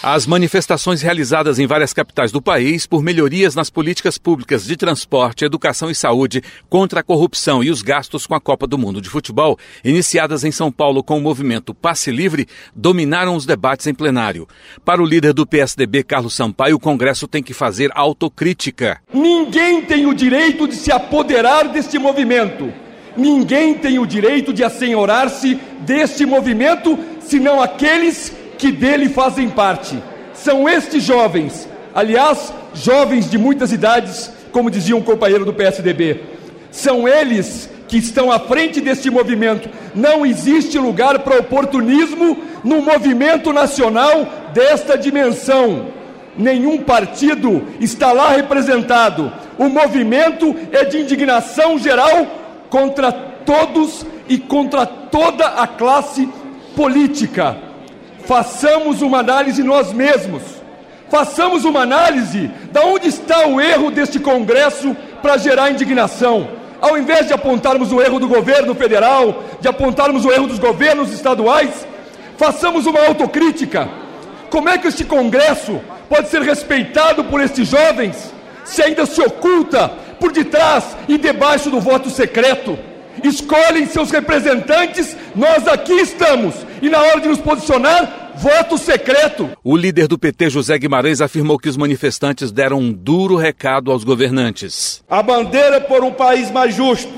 As manifestações realizadas em várias capitais do país por melhorias nas políticas públicas de transporte, educação e saúde, contra a corrupção e os gastos com a Copa do Mundo de Futebol, iniciadas em São Paulo com o movimento Passe Livre, dominaram os debates em plenário. Para o líder do PSDB, Carlos Sampaio, o Congresso tem que fazer autocrítica. Ninguém tem o direito de se apoderar deste movimento. Ninguém tem o direito de assenhorar-se deste movimento, senão aqueles que dele fazem parte. São estes jovens, aliás, jovens de muitas idades, como dizia um companheiro do PSDB. São eles que estão à frente deste movimento. Não existe lugar para oportunismo num movimento nacional desta dimensão. Nenhum partido está lá representado. O movimento é de indignação geral contra todos e contra toda a classe política façamos uma análise nós mesmos. Façamos uma análise de onde está o erro deste Congresso para gerar indignação. Ao invés de apontarmos o erro do governo federal, de apontarmos o erro dos governos estaduais, façamos uma autocrítica. Como é que este Congresso pode ser respeitado por estes jovens se ainda se oculta por detrás e debaixo do voto secreto? Escolhem seus representantes, nós aqui estamos. E na hora de nos posicionar, voto secreto. O líder do PT, José Guimarães, afirmou que os manifestantes deram um duro recado aos governantes. A bandeira por um país mais justo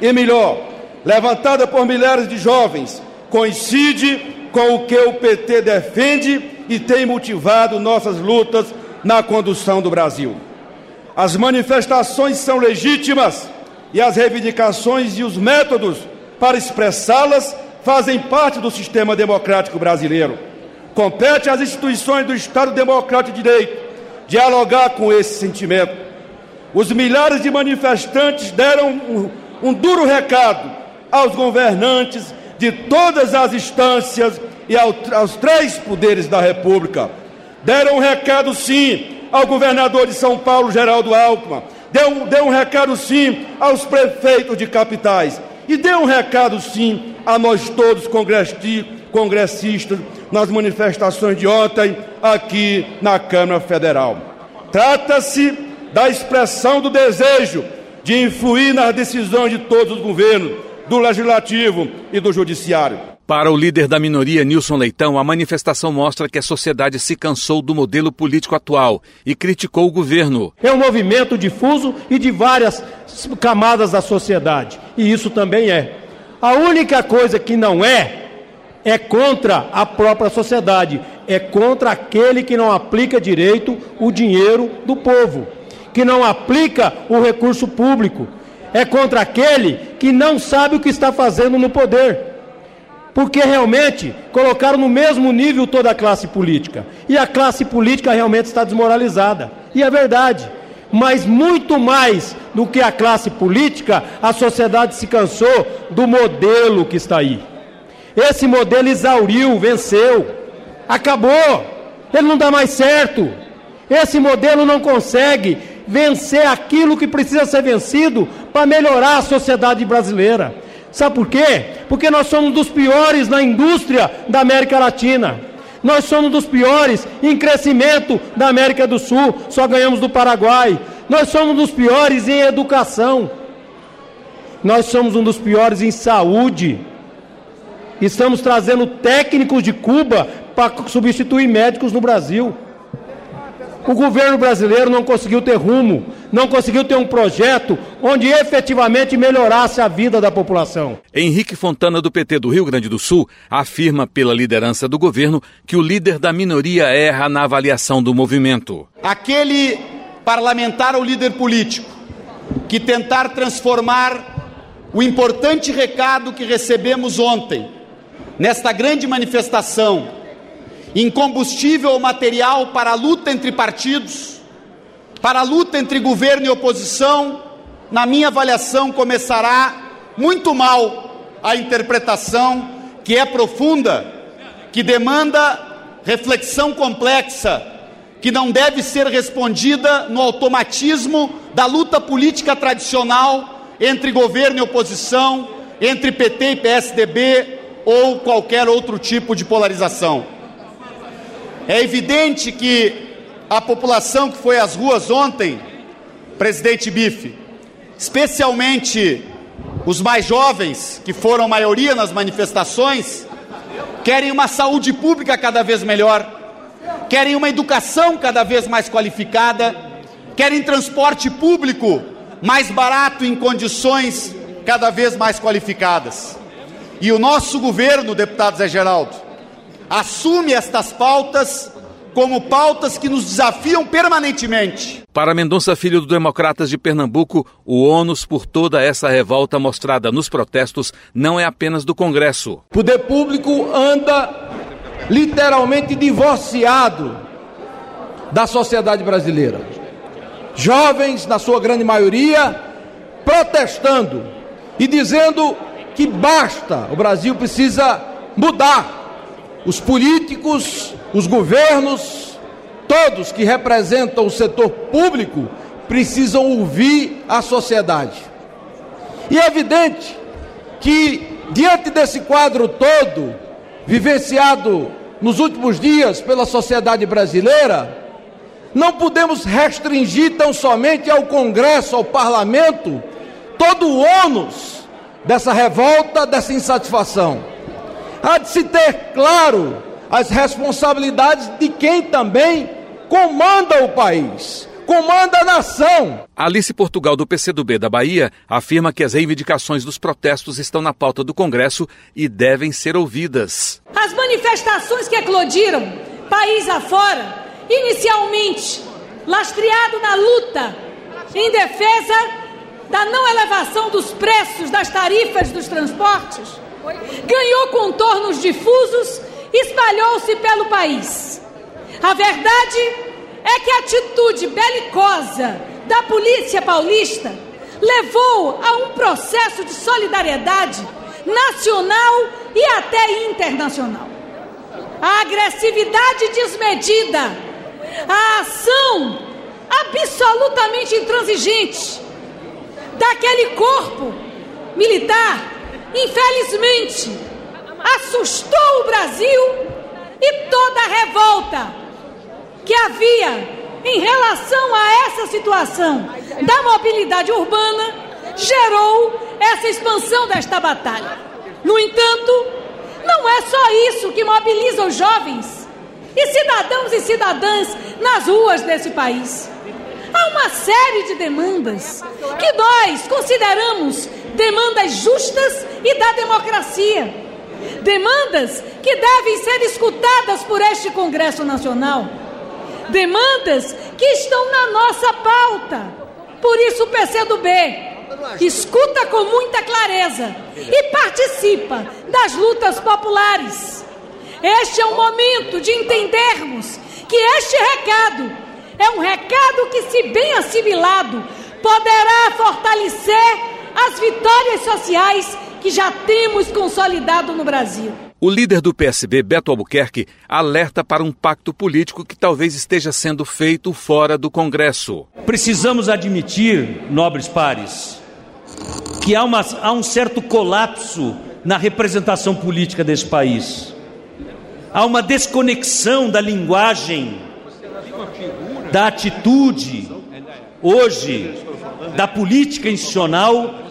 e melhor, levantada por milhares de jovens, coincide com o que o PT defende e tem motivado nossas lutas na condução do Brasil. As manifestações são legítimas e as reivindicações e os métodos para expressá-las fazem parte do sistema democrático brasileiro. Compete às instituições do Estado Democrático de Direito dialogar com esse sentimento. Os milhares de manifestantes deram um, um duro recado aos governantes de todas as instâncias e ao, aos três poderes da República. Deram um recado, sim, ao governador de São Paulo, Geraldo Alckmin, deu, deu um recado sim aos prefeitos de capitais e deu um recado sim a nós todos congressistas nas manifestações de ontem aqui na Câmara Federal. Trata-se da expressão do desejo de influir nas decisões de todos os governos, do legislativo e do judiciário. Para o líder da minoria, Nilson Leitão, a manifestação mostra que a sociedade se cansou do modelo político atual e criticou o governo. É um movimento difuso e de várias camadas da sociedade, e isso também é. A única coisa que não é, é contra a própria sociedade, é contra aquele que não aplica direito o dinheiro do povo, que não aplica o recurso público, é contra aquele que não sabe o que está fazendo no poder porque realmente colocaram no mesmo nível toda a classe política. E a classe política realmente está desmoralizada. E é verdade. Mas muito mais do que a classe política, a sociedade se cansou do modelo que está aí. Esse modelo exauriu, venceu, acabou. Ele não dá mais certo. Esse modelo não consegue vencer aquilo que precisa ser vencido para melhorar a sociedade brasileira. Sabe por quê? Porque nós somos dos piores na indústria da América Latina. Nós somos dos piores em crescimento da América do Sul, só ganhamos do Paraguai. Nós somos dos piores em educação. Nós somos um dos piores em saúde. Estamos trazendo técnicos de Cuba para substituir médicos no Brasil. O governo brasileiro não conseguiu ter rumo, não conseguiu ter um projeto onde efetivamente melhorasse a vida da população. Henrique Fontana, do PT do Rio Grande do Sul, afirma pela liderança do governo que o líder da minoria erra na avaliação do movimento. Aquele parlamentar ou líder político que tentar transformar o importante recado que recebemos ontem, nesta grande manifestação, em combustível ou material para a luta entre partidos, para a luta entre governo e oposição, na minha avaliação, começará muito mal a interpretação, que é profunda, que demanda reflexão complexa que não deve ser respondida no automatismo da luta política tradicional entre governo e oposição, entre PT e PSDB ou qualquer outro tipo de polarização. É evidente que a população que foi às ruas ontem, presidente Bife, especialmente os mais jovens, que foram maioria nas manifestações, querem uma saúde pública cada vez melhor, querem uma educação cada vez mais qualificada, querem transporte público mais barato em condições cada vez mais qualificadas. E o nosso governo, deputado Zé Geraldo, assume estas pautas como pautas que nos desafiam permanentemente. Para Mendonça Filho do Democratas de Pernambuco, o ônus por toda essa revolta mostrada nos protestos não é apenas do Congresso. O poder público anda literalmente divorciado da sociedade brasileira. Jovens, na sua grande maioria, protestando e dizendo que basta, o Brasil precisa mudar. Os políticos os governos, todos que representam o setor público, precisam ouvir a sociedade. E é evidente que, diante desse quadro todo, vivenciado nos últimos dias pela sociedade brasileira, não podemos restringir tão somente ao Congresso, ao Parlamento, todo o ônus dessa revolta, dessa insatisfação. Há de se ter claro as responsabilidades de quem também comanda o país, comanda a nação. Alice Portugal, do PCdoB da Bahia, afirma que as reivindicações dos protestos estão na pauta do Congresso e devem ser ouvidas. As manifestações que eclodiram, país afora, inicialmente lastreado na luta em defesa da não elevação dos preços das tarifas dos transportes, ganhou contornos difusos espalhou-se pelo país. A verdade é que a atitude belicosa da polícia paulista levou a um processo de solidariedade nacional e até internacional. A agressividade desmedida, a ação absolutamente intransigente daquele corpo militar, infelizmente, assustou o Brasil e toda a revolta que havia em relação a essa situação da mobilidade urbana gerou essa expansão desta batalha. No entanto, não é só isso que mobiliza os jovens e cidadãos e cidadãs nas ruas desse país. Há uma série de demandas que nós consideramos demandas justas e da democracia Demandas que devem ser escutadas por este Congresso Nacional. Demandas que estão na nossa pauta. Por isso o PCdoB escuta com muita clareza e participa das lutas populares. Este é o momento de entendermos que este recado é um recado que, se bem assimilado, poderá fortalecer as vitórias sociais que já temos consolidado no Brasil. O líder do PSB, Beto Albuquerque, alerta para um pacto político que talvez esteja sendo feito fora do Congresso. Precisamos admitir, nobres pares, que há, uma, há um certo colapso na representação política desse país. Há uma desconexão da linguagem, da atitude, hoje, da política institucional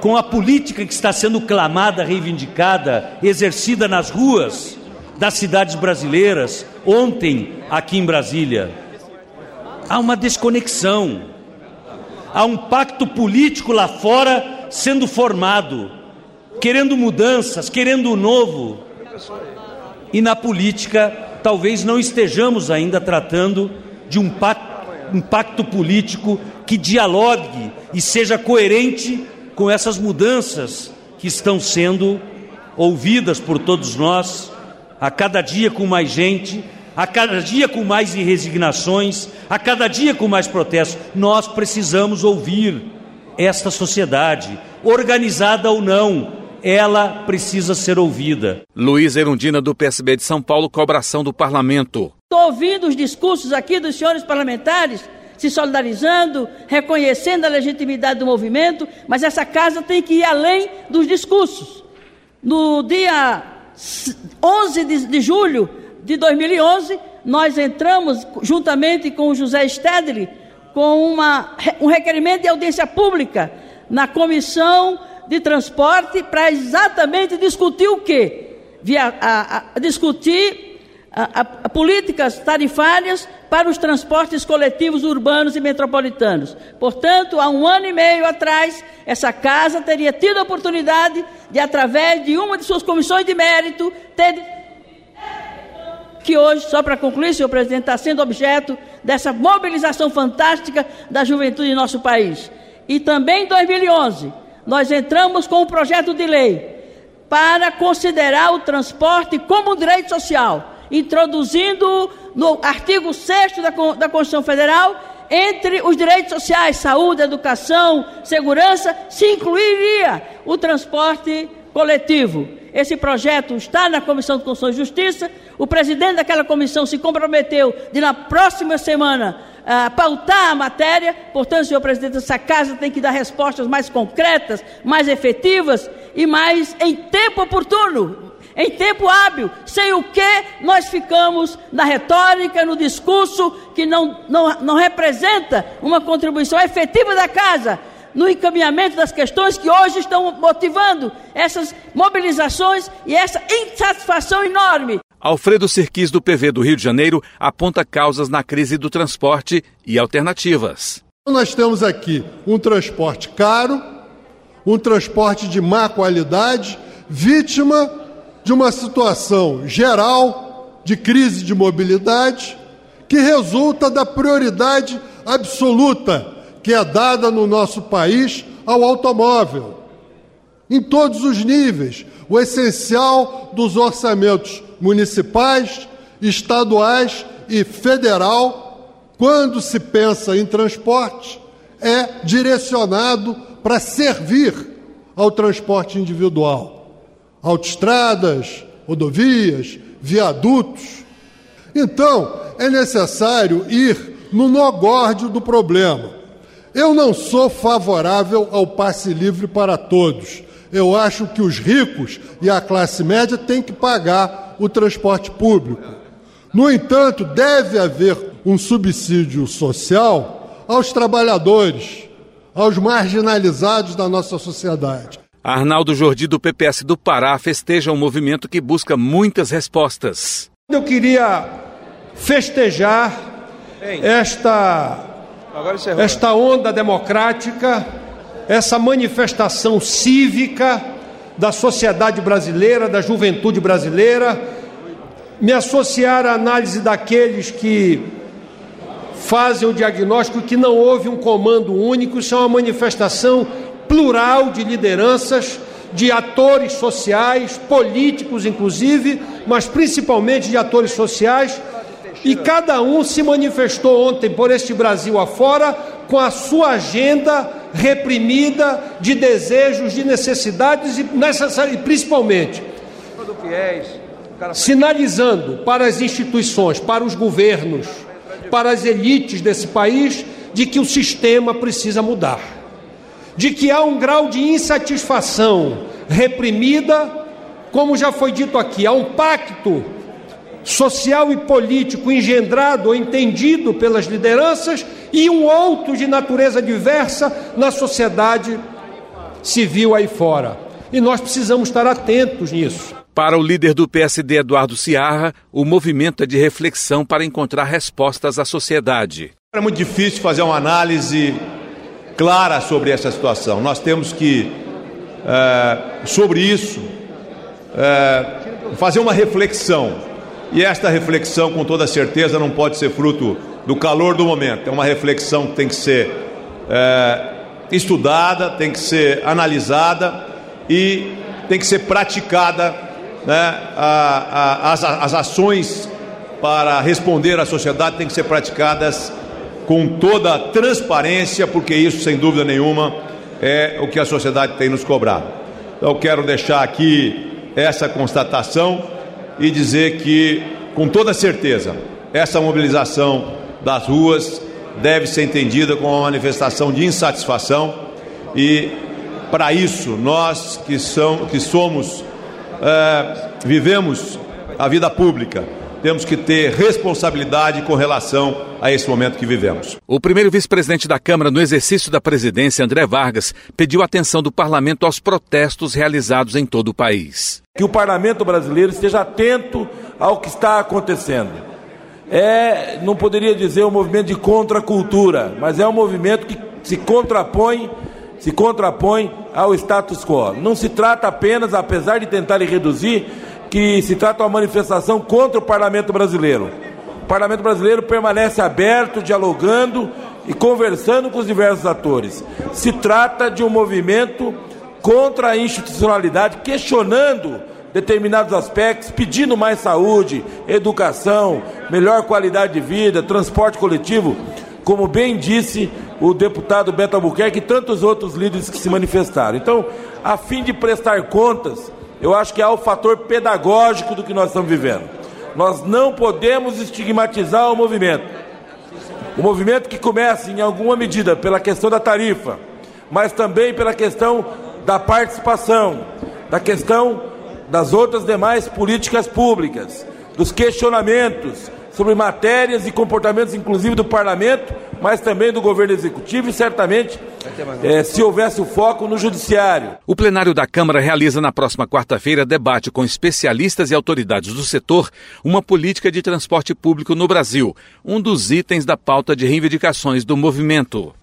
com a política que está sendo clamada, reivindicada, exercida nas ruas das cidades brasileiras, ontem aqui em Brasília. Há uma desconexão, há um pacto político lá fora sendo formado, querendo mudanças, querendo o novo. E na política, talvez não estejamos ainda tratando de um pacto, um pacto político que dialogue e seja coerente com essas mudanças que estão sendo ouvidas por todos nós, a cada dia com mais gente, a cada dia com mais resignações, a cada dia com mais protestos. Nós precisamos ouvir esta sociedade, organizada ou não, ela precisa ser ouvida. Luiz Erundina, do PSB de São Paulo, cobração do parlamento. Estou ouvindo os discursos aqui dos senhores parlamentares se solidarizando, reconhecendo a legitimidade do movimento, mas essa casa tem que ir além dos discursos. No dia 11 de, julho de 2011, nós entramos, juntamente com o José Stedley, com uma, um requerimento de audiência pública na Comissão de Transporte para exatamente discutir o quê? Via, a, a, discutir a, políticas tarifárias para os transportes coletivos urbanos e metropolitanos. Portanto, há um ano e meio atrás, essa casa teria tido a oportunidade de, através de uma de suas comissões de mérito, ter que hoje, só para concluir, senhor presidente, está sendo objeto dessa mobilização fantástica da juventude em nosso país. E também em 2011, nós entramos com um projeto de lei para considerar o transporte como um direito social introduzindo no artigo 6 da, da Constituição Federal, entre os direitos sociais, saúde, educação, segurança, se incluiria o transporte coletivo. Esse projeto está na Comissão de Constituição e Justiça. O presidente daquela comissão se comprometeu de, na próxima semana, uh, pautar a matéria. Portanto, senhor presidente, essa casa tem que dar respostas mais concretas, mais efetivas e mais em tempo oportuno em tempo hábil, sem o que nós ficamos na retórica, no discurso que não, não, não representa uma contribuição efetiva da casa no encaminhamento das questões que hoje estão motivando essas mobilizações e essa insatisfação enorme. Alfredo Serquis, do PV do Rio de Janeiro, aponta causas na crise do transporte e alternativas. Nós temos aqui um transporte caro, um transporte de má qualidade, vítima de uma situação geral de crise de mobilidade que resulta da prioridade absoluta que é dada no nosso país ao automóvel. Em todos os níveis, o essencial dos orçamentos municipais, estaduais e federal, quando se pensa em transporte, é direcionado para servir ao transporte individual autoestradas, rodovias, viadutos. Então, é necessário ir no nogórdio do problema. Eu não sou favorável ao passe livre para todos. Eu acho que os ricos e a classe média têm que pagar o transporte público. No entanto, deve haver um subsídio social aos trabalhadores, aos marginalizados da nossa sociedade. Arnaldo Jordi, do PPS do Pará, festeja um movimento que busca muitas respostas. Eu queria festejar esta, esta onda democrática, essa manifestação cívica da sociedade brasileira, da juventude brasileira, me associar à análise daqueles que fazem o diagnóstico que não houve um comando único, isso é uma manifestação plural de lideranças, de atores sociais, políticos inclusive, mas principalmente de atores sociais, e cada um se manifestou ontem por este Brasil afora com a sua agenda reprimida de desejos, de necessidades e, necessari- principalmente sinalizando para as instituições, para os governos, para as elites desse país de que o sistema precisa mudar de que há um grau de insatisfação reprimida, como já foi dito aqui, há um pacto social e político engendrado ou entendido pelas lideranças e um outro de natureza diversa na sociedade civil aí fora. E nós precisamos estar atentos nisso. Para o líder do PSD, Eduardo Ciarra, o movimento é de reflexão para encontrar respostas à sociedade. É muito difícil fazer uma análise clara sobre essa situação. Nós temos que, é, sobre isso, é, fazer uma reflexão. E esta reflexão, com toda certeza, não pode ser fruto do calor do momento. É uma reflexão que tem que ser é, estudada, tem que ser analisada e tem que ser praticada. Né? A, a, as, as ações para responder à sociedade têm que ser praticadas com toda a transparência, porque isso, sem dúvida nenhuma, é o que a sociedade tem nos cobrado. Então, quero deixar aqui essa constatação e dizer que, com toda certeza, essa mobilização das ruas deve ser entendida como uma manifestação de insatisfação e, para isso, nós que, são, que somos, é, vivemos a vida pública, temos que ter responsabilidade com relação a esse momento que vivemos. O primeiro vice-presidente da Câmara no exercício da presidência, André Vargas, pediu atenção do parlamento aos protestos realizados em todo o país. Que o parlamento brasileiro esteja atento ao que está acontecendo. É, não poderia dizer um movimento de contracultura, mas é um movimento que se contrapõe se contrapõe ao status quo. Não se trata apenas, apesar de tentarem reduzir, que se trata de uma manifestação contra o parlamento brasileiro. O parlamento brasileiro permanece aberto, dialogando e conversando com os diversos atores. Se trata de um movimento contra a institucionalidade, questionando determinados aspectos, pedindo mais saúde, educação, melhor qualidade de vida, transporte coletivo, como bem disse o deputado Beto Albuquerque e tantos outros líderes que se manifestaram. Então, a fim de prestar contas eu acho que há o fator pedagógico do que nós estamos vivendo. Nós não podemos estigmatizar o movimento. O movimento que começa, em alguma medida, pela questão da tarifa, mas também pela questão da participação, da questão das outras demais políticas públicas, dos questionamentos sobre matérias e comportamentos, inclusive do parlamento, mas também do governo executivo e certamente é, se houvesse o foco no judiciário. O plenário da Câmara realiza na próxima quarta-feira debate com especialistas e autoridades do setor uma política de transporte público no Brasil, um dos itens da pauta de reivindicações do movimento.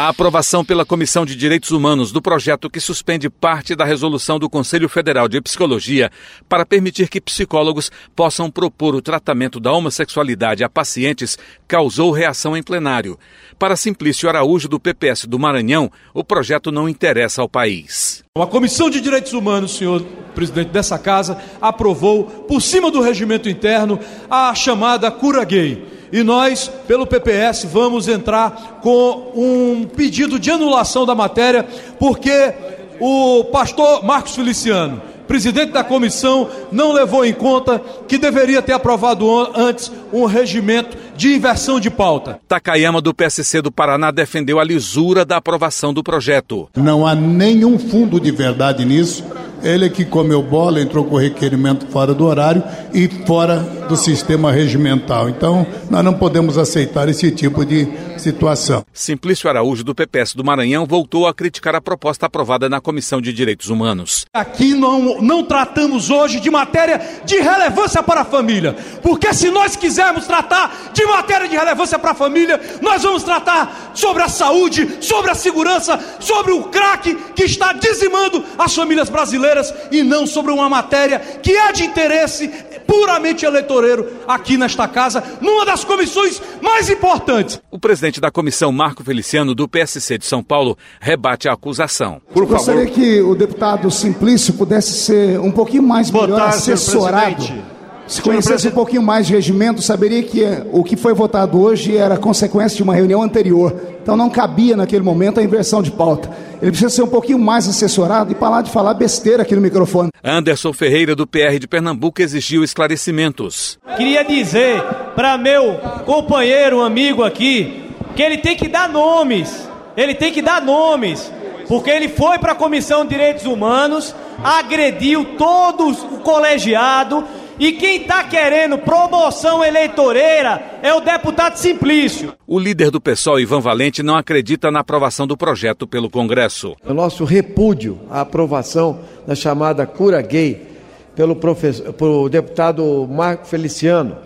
A aprovação pela Comissão de Direitos Humanos do projeto que suspende parte da resolução do Conselho Federal de Psicologia para permitir que psicólogos possam propor o tratamento da homossexualidade a pacientes causou reação em plenário. Para Simplício Araújo, do PPS do Maranhão, o projeto não interessa ao país. A Comissão de Direitos Humanos, senhor presidente dessa casa, aprovou, por cima do regimento interno, a chamada cura gay e nós, pelo PPS, vamos entrar com um pedido de anulação da matéria, porque o pastor Marcos Feliciano, presidente da comissão, não levou em conta que deveria ter aprovado antes um regimento de inversão de pauta. Takayama, do PSC do Paraná, defendeu a lisura da aprovação do projeto. Não há nenhum fundo de verdade nisso. Ele é que comeu bola, entrou com requerimento fora do horário e fora do sistema regimental. Então, nós não podemos aceitar esse tipo de situação. Simplício Araújo, do PPS do Maranhão, voltou a criticar a proposta aprovada na Comissão de Direitos Humanos. Aqui não, não tratamos hoje de matéria de relevância para a família, porque se nós quisermos tratar de matéria de relevância para a família, nós vamos tratar sobre a saúde, sobre a segurança, sobre o crack que está dizimando as famílias brasileiras e não sobre uma matéria que é de interesse puramente eleitoreiro aqui nesta casa, numa das comissões mais importantes. O presidente da comissão, Marco Feliciano, do PSC de São Paulo, rebate a acusação. Por favor. Gostaria que o deputado Simplício pudesse ser um pouquinho mais melhor Botar, assessorado. Se conhecesse um pouquinho mais de regimento, saberia que o que foi votado hoje era consequência de uma reunião anterior. Então não cabia naquele momento a inversão de pauta. Ele precisa ser um pouquinho mais assessorado e parar de falar besteira aqui no microfone. Anderson Ferreira, do PR de Pernambuco, exigiu esclarecimentos. Queria dizer para meu companheiro, amigo aqui, que ele tem que dar nomes. Ele tem que dar nomes. Porque ele foi para a Comissão de Direitos Humanos, agrediu todos o colegiado e quem está querendo promoção eleitoreira é o deputado Simplício. O líder do PSOL, Ivan Valente, não acredita na aprovação do projeto pelo Congresso. O nosso repúdio à aprovação da chamada cura gay pelo, professor, pelo deputado Marco Feliciano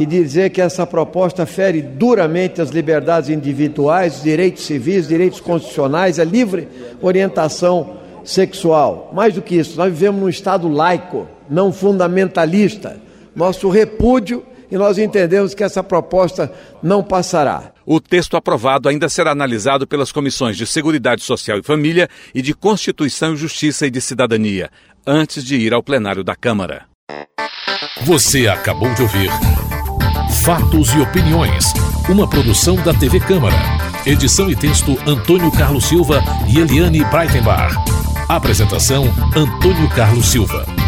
e dizer que essa proposta fere duramente as liberdades individuais, os direitos civis, direitos constitucionais, a livre orientação sexual. Mais do que isso, nós vivemos num Estado laico, não fundamentalista. Nosso repúdio e nós entendemos que essa proposta não passará. O texto aprovado ainda será analisado pelas comissões de Seguridade Social e Família e de Constituição, Justiça e de Cidadania, antes de ir ao plenário da Câmara. Você acabou de ouvir Fatos e Opiniões, uma produção da TV Câmara. Edição e texto Antônio Carlos Silva e Eliane Breitenbach. Apresentação Antônio Carlos Silva.